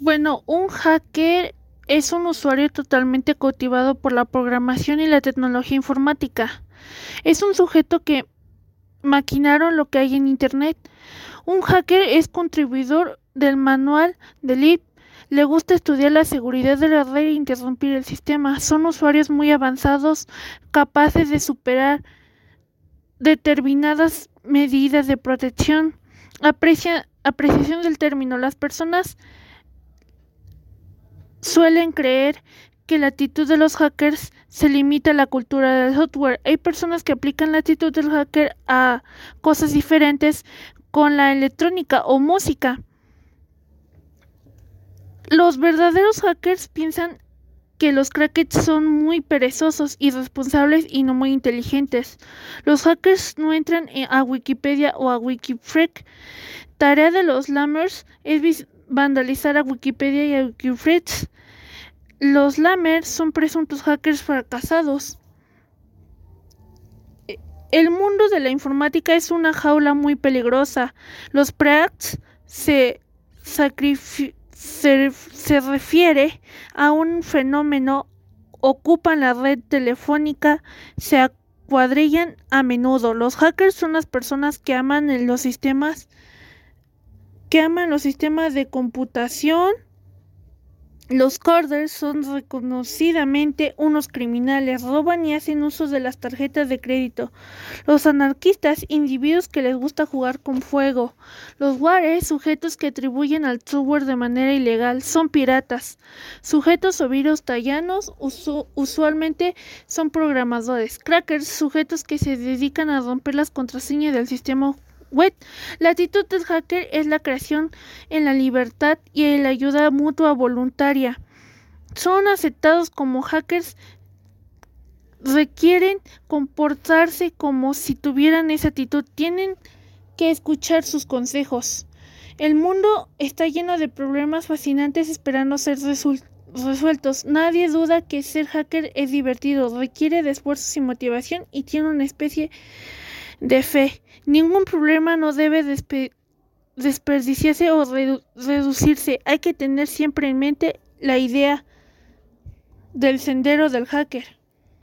Bueno, un hacker es un usuario totalmente cautivado por la programación y la tecnología informática. Es un sujeto que maquinaron lo que hay en Internet. Un hacker es contribuidor del manual del IP. Le gusta estudiar la seguridad de la red e interrumpir el sistema. Son usuarios muy avanzados, capaces de superar determinadas medidas de protección. Aprecia, apreciación del término. Las personas suelen creer que la actitud de los hackers se limita a la cultura del software. Hay personas que aplican la actitud del hacker a cosas diferentes con la electrónica o música. Los verdaderos hackers piensan que los crackers son muy perezosos, irresponsables y no muy inteligentes. Los hackers no entran a Wikipedia o a Wikifreak. Tarea de los lammers es vandalizar a Wikipedia y a Wikifreak los Lammers son presuntos hackers fracasados. El mundo de la informática es una jaula muy peligrosa. Los preacts se, se, se refiere a un fenómeno ocupan la red telefónica, se cuadrillan a menudo. Los hackers son las personas que aman los sistemas que aman los sistemas de computación los corders son reconocidamente unos criminales, roban y hacen uso de las tarjetas de crédito. Los anarquistas, individuos que les gusta jugar con fuego. Los wares, sujetos que atribuyen al software de manera ilegal, son piratas. Sujetos o virus tallanos usualmente son programadores. Crackers, sujetos que se dedican a romper las contraseñas del sistema la actitud del hacker es la creación en la libertad y la ayuda mutua voluntaria. Son aceptados como hackers requieren comportarse como si tuvieran esa actitud. Tienen que escuchar sus consejos. El mundo está lleno de problemas fascinantes esperando ser resueltos. Nadie duda que ser hacker es divertido, requiere de esfuerzos y motivación y tiene una especie de fe. Ningún problema no debe desperdiciarse o reducirse. Hay que tener siempre en mente la idea del sendero del hacker.